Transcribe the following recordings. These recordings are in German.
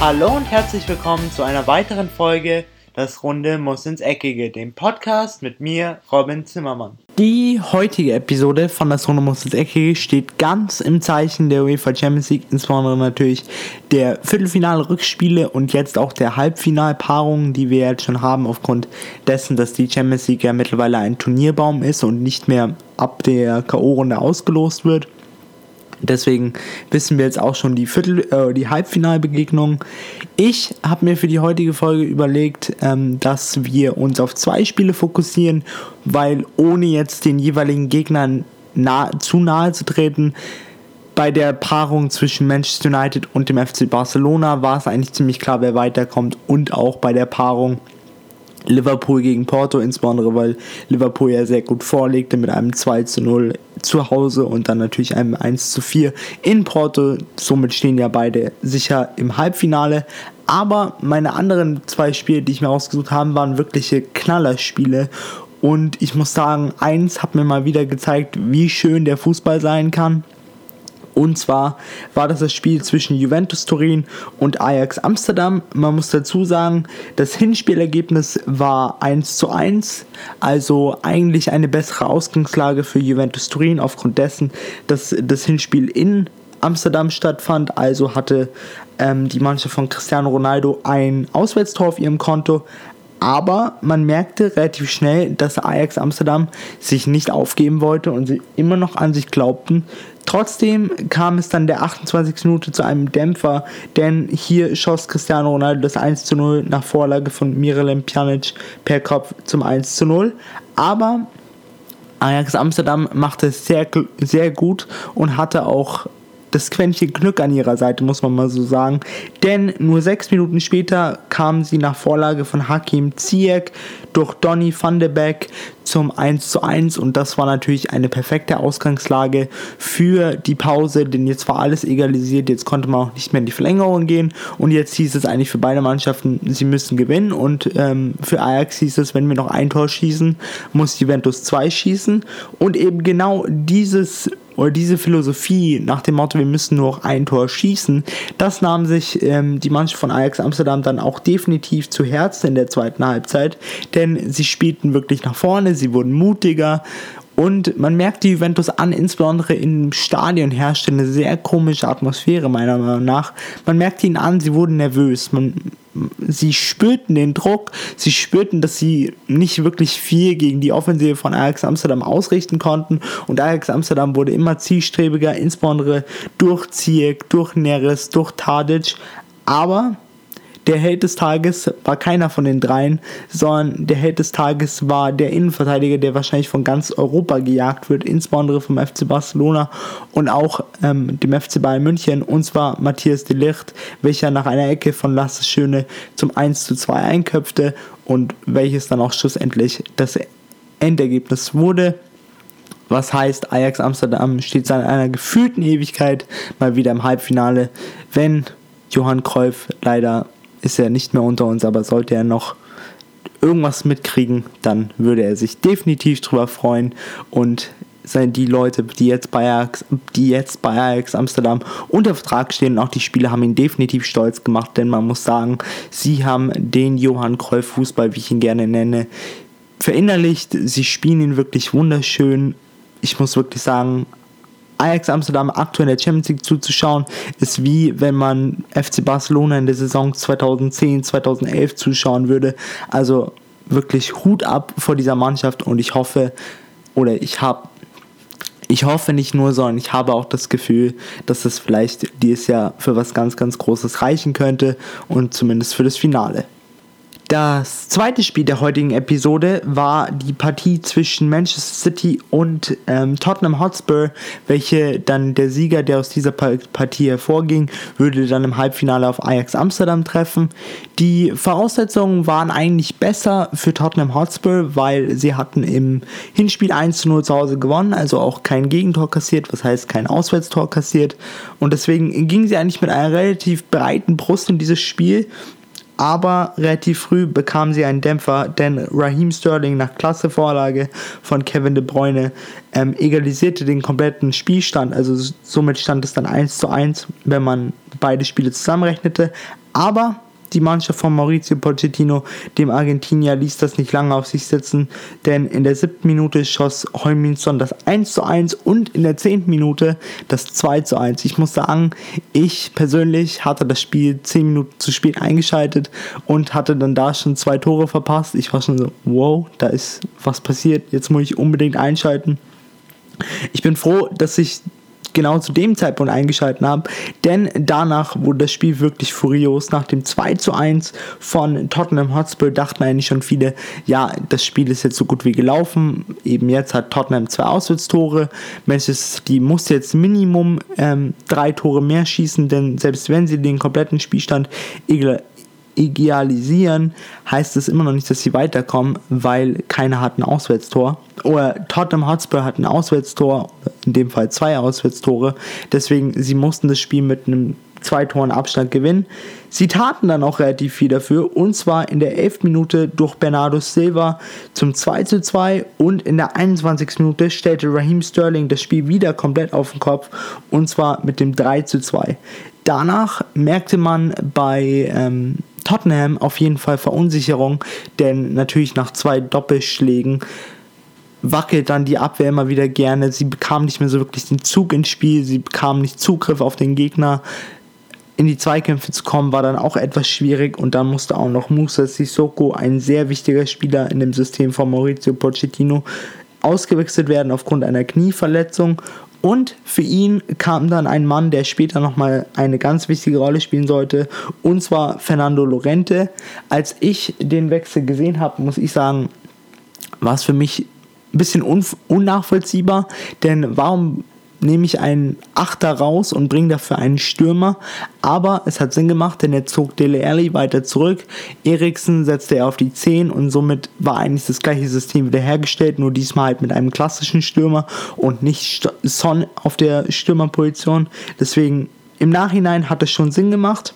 Hallo und herzlich willkommen zu einer weiteren Folge Das Runde muss ins Eckige, dem Podcast mit mir, Robin Zimmermann. Die heutige Episode von Das Runde muss ins Eckige steht ganz im Zeichen der UEFA Champions League, insbesondere natürlich der Viertelfinale-Rückspiele und jetzt auch der Halbfinalpaarungen, die wir jetzt schon haben, aufgrund dessen, dass die Champions League ja mittlerweile ein Turnierbaum ist und nicht mehr ab der K.O.-Runde ausgelost wird. Deswegen wissen wir jetzt auch schon die Viertel, äh, die Halbfinalbegegnung. Ich habe mir für die heutige Folge überlegt, ähm, dass wir uns auf zwei Spiele fokussieren, weil ohne jetzt den jeweiligen Gegnern nah, zu nahe zu treten, bei der Paarung zwischen Manchester United und dem FC Barcelona war es eigentlich ziemlich klar, wer weiterkommt und auch bei der Paarung Liverpool gegen Porto, insbesondere weil Liverpool ja sehr gut vorlegte mit einem 2 zu 0 zu Hause und dann natürlich einem 1 zu 4 in Porto. Somit stehen ja beide sicher im Halbfinale. Aber meine anderen zwei Spiele, die ich mir ausgesucht habe, waren wirkliche Knallerspiele. Und ich muss sagen, eins hat mir mal wieder gezeigt, wie schön der Fußball sein kann. Und zwar war das das Spiel zwischen Juventus Turin und Ajax Amsterdam. Man muss dazu sagen, das Hinspielergebnis war 1 zu 1, also eigentlich eine bessere Ausgangslage für Juventus Turin aufgrund dessen, dass das Hinspiel in Amsterdam stattfand. Also hatte ähm, die Mannschaft von Cristiano Ronaldo ein Auswärtstor auf ihrem Konto. Aber man merkte relativ schnell, dass Ajax Amsterdam sich nicht aufgeben wollte und sie immer noch an sich glaubten, Trotzdem kam es dann der 28. Minute zu einem Dämpfer, denn hier schoss Cristiano Ronaldo das 1 zu 0 nach Vorlage von Miralem Pjanic per Kopf zum 1 zu 0. Aber Ajax Amsterdam machte es sehr, sehr gut und hatte auch das Quäntchen Glück an ihrer Seite, muss man mal so sagen. Denn nur sechs Minuten später kamen sie nach Vorlage von Hakim Ziyech durch Donny van de Beek zum 1 zu 1 und das war natürlich eine perfekte Ausgangslage für die Pause, denn jetzt war alles egalisiert, jetzt konnte man auch nicht mehr in die Verlängerung gehen. Und jetzt hieß es eigentlich für beide Mannschaften, sie müssen gewinnen. Und ähm, für Ajax hieß es, wenn wir noch ein Tor schießen, muss Juventus 2 schießen. Und eben genau dieses oder diese Philosophie nach dem Motto, wir müssen nur noch ein Tor schießen, das nahm sich ähm, die Mannschaft von Ajax Amsterdam dann auch definitiv zu Herzen in der zweiten Halbzeit, denn sie spielten wirklich nach vorne, sie wurden mutiger und man merkt die Juventus an, insbesondere im Stadion herrschte eine sehr komische Atmosphäre, meiner Meinung nach. Man merkt ihnen an, sie wurden nervös. Man, sie spürten den Druck, sie spürten, dass sie nicht wirklich viel gegen die Offensive von Ajax Amsterdam ausrichten konnten. Und Ajax Amsterdam wurde immer zielstrebiger, insbesondere durch Ziyech, durch Neres, durch Tadic. Aber der Held des Tages war keiner von den dreien, sondern der Held des Tages war der Innenverteidiger, der wahrscheinlich von ganz Europa gejagt wird, insbesondere vom FC Barcelona und auch ähm, dem FC Bayern München, und zwar Matthias de Ligt, welcher nach einer Ecke von Lasse Schöne zum 1 zu 2 einköpfte und welches dann auch schlussendlich das Endergebnis wurde. Was heißt, Ajax Amsterdam steht seit einer gefühlten Ewigkeit mal wieder im Halbfinale, wenn Johann Cruyff leider ist er nicht mehr unter uns, aber sollte er noch irgendwas mitkriegen, dann würde er sich definitiv drüber freuen und sind die Leute, die jetzt bei Ajax, die jetzt bei Ajax Amsterdam unter Vertrag stehen, und auch die Spieler haben ihn definitiv stolz gemacht, denn man muss sagen, sie haben den Johann Cruyff Fußball, wie ich ihn gerne nenne, verinnerlicht. Sie spielen ihn wirklich wunderschön. Ich muss wirklich sagen, Ajax Amsterdam aktuell in der Champions League zuzuschauen, ist wie wenn man FC Barcelona in der Saison 2010, 2011 zuschauen würde. Also wirklich Hut ab vor dieser Mannschaft und ich hoffe, oder ich habe ich hoffe nicht nur, sondern ich habe auch das Gefühl, dass es vielleicht dieses Jahr für was ganz, ganz Großes reichen könnte und zumindest für das Finale. Das zweite Spiel der heutigen Episode war die Partie zwischen Manchester City und ähm, Tottenham Hotspur, welche dann der Sieger, der aus dieser Partie hervorging, würde dann im Halbfinale auf Ajax Amsterdam treffen. Die Voraussetzungen waren eigentlich besser für Tottenham Hotspur, weil sie hatten im Hinspiel 1 zu 0 zu Hause gewonnen, also auch kein Gegentor kassiert, was heißt kein Auswärtstor kassiert. Und deswegen gingen sie eigentlich mit einer relativ breiten Brust in dieses Spiel aber relativ früh bekamen sie einen Dämpfer, denn Raheem Sterling nach Klassevorlage von Kevin De Bruyne ähm, egalisierte den kompletten Spielstand, also somit stand es dann 1 zu 1, wenn man beide Spiele zusammenrechnete, Aber die Mannschaft von Maurizio Pochettino, dem Argentinier, ließ das nicht lange auf sich sitzen, denn in der siebten Minute schoss Heuminson das 1 zu 1 und in der zehnten Minute das 2 zu 1. Ich muss sagen, ich persönlich hatte das Spiel zehn Minuten zu spät eingeschaltet und hatte dann da schon zwei Tore verpasst. Ich war schon so, wow, da ist was passiert, jetzt muss ich unbedingt einschalten. Ich bin froh, dass ich genau zu dem Zeitpunkt eingeschaltet habe, denn danach wurde das Spiel wirklich furios. Nach dem 2 zu 1 von Tottenham Hotspur dachten eigentlich schon viele, ja, das Spiel ist jetzt so gut wie gelaufen. Eben jetzt hat Tottenham zwei Auswärtstore. Manchester City muss jetzt Minimum ähm, drei Tore mehr schießen, denn selbst wenn sie den kompletten Spielstand idealisieren, heißt es immer noch nicht, dass sie weiterkommen, weil keiner hat ein Auswärtstor. Oder Tottenham Hotspur hat ein Auswärtstor, in dem Fall zwei Auswärtstore. Deswegen, sie mussten das Spiel mit einem zwei Toren Abstand gewinnen. Sie taten dann auch relativ viel dafür und zwar in der 11. Minute durch Bernardo Silva zum 2 zu 2 und in der 21. Minute stellte Raheem Sterling das Spiel wieder komplett auf den Kopf und zwar mit dem 3 zu 2. Danach merkte man bei ähm, Tottenham auf jeden Fall Verunsicherung, denn natürlich nach zwei Doppelschlägen wackelt dann die Abwehr immer wieder gerne. Sie bekam nicht mehr so wirklich den Zug ins Spiel, sie bekam nicht Zugriff auf den Gegner. In die Zweikämpfe zu kommen war dann auch etwas schwierig. Und dann musste auch noch Musa Sissoko, ein sehr wichtiger Spieler in dem System von Maurizio Pochettino, ausgewechselt werden aufgrund einer Knieverletzung. Und für ihn kam dann ein Mann, der später nochmal eine ganz wichtige Rolle spielen sollte, und zwar Fernando Lorente. Als ich den Wechsel gesehen habe, muss ich sagen, war es für mich ein bisschen unnachvollziehbar, denn warum nehme ich einen Achter raus und bringe dafür einen Stürmer. Aber es hat Sinn gemacht, denn er zog Dele Alli weiter zurück. Eriksen setzte er auf die 10 und somit war eigentlich das gleiche System wiederhergestellt, nur diesmal halt mit einem klassischen Stürmer und nicht Son auf der Stürmerposition. Deswegen im Nachhinein hat es schon Sinn gemacht.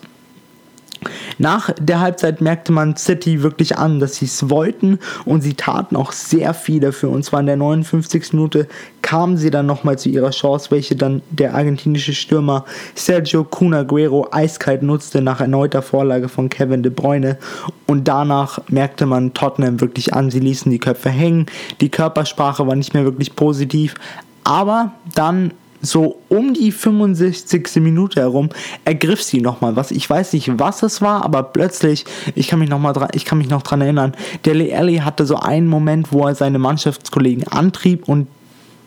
Nach der Halbzeit merkte man City wirklich an, dass sie es wollten und sie taten auch sehr viel dafür. Und zwar in der 59. Minute kamen sie dann nochmal zu ihrer Chance, welche dann der argentinische Stürmer Sergio Cunaguero eiskalt nutzte nach erneuter Vorlage von Kevin De Bruyne. Und danach merkte man Tottenham wirklich an, sie ließen die Köpfe hängen, die Körpersprache war nicht mehr wirklich positiv. Aber dann so um die 65. Minute herum ergriff sie nochmal was. Ich weiß nicht, was es war, aber plötzlich, ich kann mich noch mal dran, ich kann mich noch dran erinnern, Dele Alli hatte so einen Moment, wo er seine Mannschaftskollegen antrieb und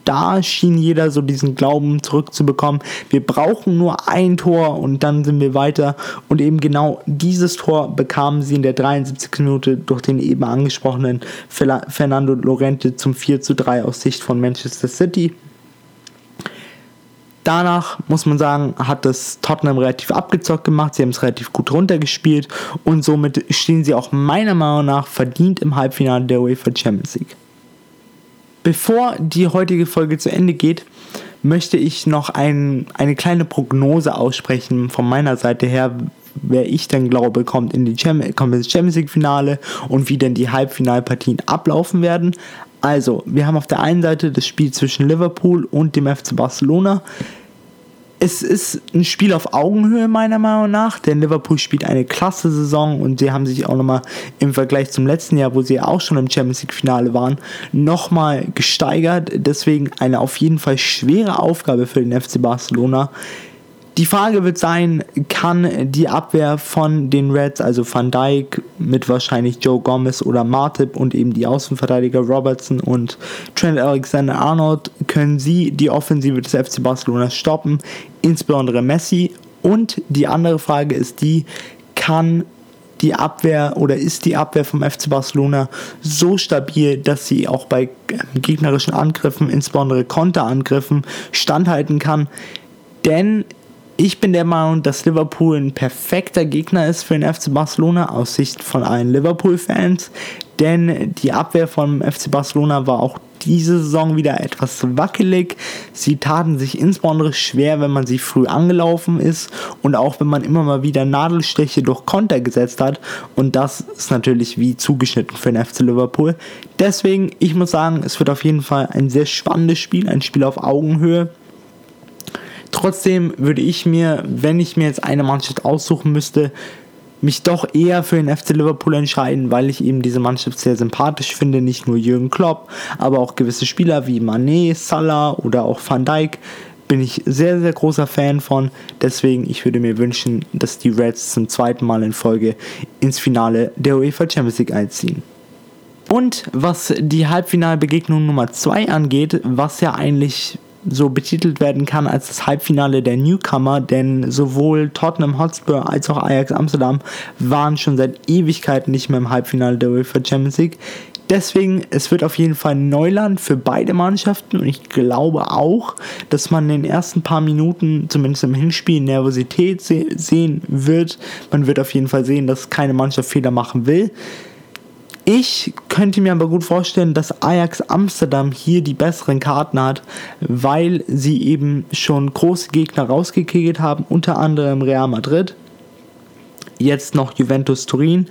da schien jeder so diesen Glauben zurückzubekommen. Wir brauchen nur ein Tor und dann sind wir weiter. Und eben genau dieses Tor bekamen sie in der 73. Minute durch den eben angesprochenen Fernando Lorente zum 4 zu 3 aus Sicht von Manchester City. Danach muss man sagen, hat das Tottenham relativ abgezockt gemacht. Sie haben es relativ gut runtergespielt und somit stehen sie auch meiner Meinung nach verdient im Halbfinale der UEFA Champions League. Bevor die heutige Folge zu Ende geht, möchte ich noch ein, eine kleine Prognose aussprechen von meiner Seite her, wer ich denn glaube, kommt in die Champions League Finale und wie denn die Halbfinalpartien ablaufen werden. Also, wir haben auf der einen Seite das Spiel zwischen Liverpool und dem FC Barcelona. Es ist ein Spiel auf Augenhöhe meiner Meinung nach, denn Liverpool spielt eine klasse Saison und sie haben sich auch nochmal im Vergleich zum letzten Jahr, wo sie auch schon im Champions League Finale waren, nochmal gesteigert. Deswegen eine auf jeden Fall schwere Aufgabe für den FC Barcelona. Die Frage wird sein, kann die Abwehr von den Reds, also Van Dijk mit wahrscheinlich Joe Gomez oder Martip und eben die Außenverteidiger Robertson und Trent Alexander-Arnold, können sie die Offensive des FC Barcelona stoppen, insbesondere Messi. Und die andere Frage ist die, kann die Abwehr oder ist die Abwehr vom FC Barcelona so stabil, dass sie auch bei gegnerischen Angriffen, insbesondere Konterangriffen, standhalten kann. Denn ich bin der Meinung, dass Liverpool ein perfekter Gegner ist für den FC Barcelona aus Sicht von allen Liverpool-Fans, denn die Abwehr vom FC Barcelona war auch diese Saison wieder etwas wackelig. Sie taten sich insbesondere schwer, wenn man sie früh angelaufen ist und auch wenn man immer mal wieder Nadelstiche durch Konter gesetzt hat. Und das ist natürlich wie zugeschnitten für den FC Liverpool. Deswegen, ich muss sagen, es wird auf jeden Fall ein sehr spannendes Spiel, ein Spiel auf Augenhöhe. Trotzdem würde ich mir, wenn ich mir jetzt eine Mannschaft aussuchen müsste, mich doch eher für den FC Liverpool entscheiden, weil ich eben diese Mannschaft sehr sympathisch finde. Nicht nur Jürgen Klopp, aber auch gewisse Spieler wie Manet, Salah oder auch Van Dijk bin ich sehr, sehr großer Fan von. Deswegen, ich würde mir wünschen, dass die Reds zum zweiten Mal in Folge ins Finale der UEFA Champions League einziehen. Und was die Halbfinalbegegnung Nummer 2 angeht, was ja eigentlich so betitelt werden kann als das Halbfinale der Newcomer, denn sowohl Tottenham Hotspur als auch Ajax Amsterdam waren schon seit Ewigkeiten nicht mehr im Halbfinale der UEFA Champions League. Deswegen, es wird auf jeden Fall Neuland für beide Mannschaften und ich glaube auch, dass man in den ersten paar Minuten, zumindest im Hinspiel, Nervosität se sehen wird. Man wird auf jeden Fall sehen, dass keine Mannschaft Fehler machen will. Ich könnte mir aber gut vorstellen, dass Ajax Amsterdam hier die besseren Karten hat, weil sie eben schon große Gegner rausgekegelt haben, unter anderem Real Madrid, jetzt noch Juventus Turin.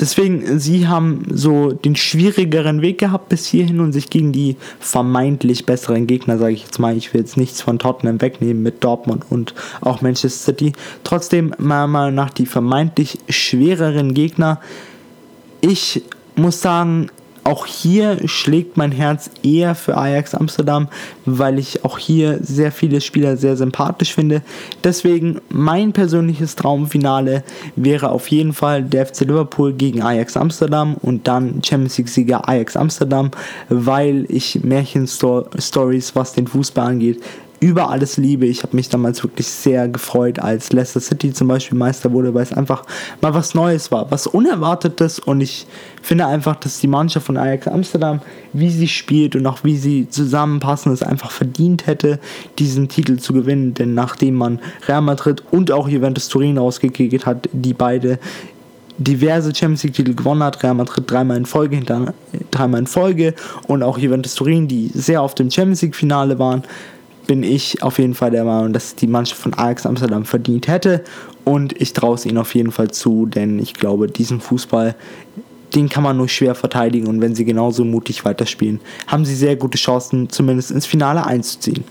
Deswegen, sie haben so den schwierigeren Weg gehabt bis hierhin und sich gegen die vermeintlich besseren Gegner, sage ich jetzt mal, ich will jetzt nichts von Tottenham wegnehmen mit Dortmund und auch Manchester City, trotzdem meiner Meinung nach die vermeintlich schwereren Gegner ich muss sagen, auch hier schlägt mein Herz eher für Ajax Amsterdam, weil ich auch hier sehr viele Spieler sehr sympathisch finde. Deswegen mein persönliches Traumfinale wäre auf jeden Fall der FC Liverpool gegen Ajax Amsterdam und dann Champions League Sieger Ajax Amsterdam, weil ich Märchenstories, was den Fußball angeht, über alles liebe. Ich habe mich damals wirklich sehr gefreut, als Leicester City zum Beispiel Meister wurde, weil es einfach mal was Neues war, was Unerwartetes und ich finde einfach, dass die Mannschaft von Ajax Amsterdam, wie sie spielt und auch wie sie zusammenpassen, es einfach verdient hätte, diesen Titel zu gewinnen, denn nachdem man Real Madrid und auch Juventus Turin rausgekegelt hat, die beide diverse Champions League Titel gewonnen hat, Real Madrid dreimal in Folge hinter dreimal in Folge und auch Juventus Turin, die sehr oft im Champions League Finale waren, bin ich auf jeden Fall der Meinung, dass die Mannschaft von Ajax Amsterdam verdient hätte. Und ich traue es ihnen auf jeden Fall zu, denn ich glaube, diesen Fußball, den kann man nur schwer verteidigen. Und wenn sie genauso mutig weiterspielen, haben sie sehr gute Chancen, zumindest ins Finale einzuziehen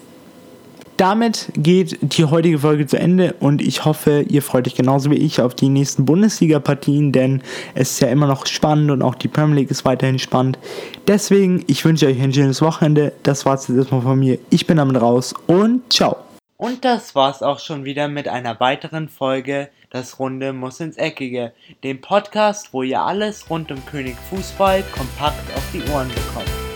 damit geht die heutige Folge zu Ende und ich hoffe, ihr freut euch genauso wie ich auf die nächsten Bundesliga-Partien, denn es ist ja immer noch spannend und auch die Premier League ist weiterhin spannend. Deswegen, ich wünsche euch ein schönes Wochenende. Das war's jetzt erstmal von mir. Ich bin damit raus und ciao. Und das war's auch schon wieder mit einer weiteren Folge Das Runde muss ins Eckige, dem Podcast, wo ihr alles rund um König Fußball kompakt auf die Ohren bekommt.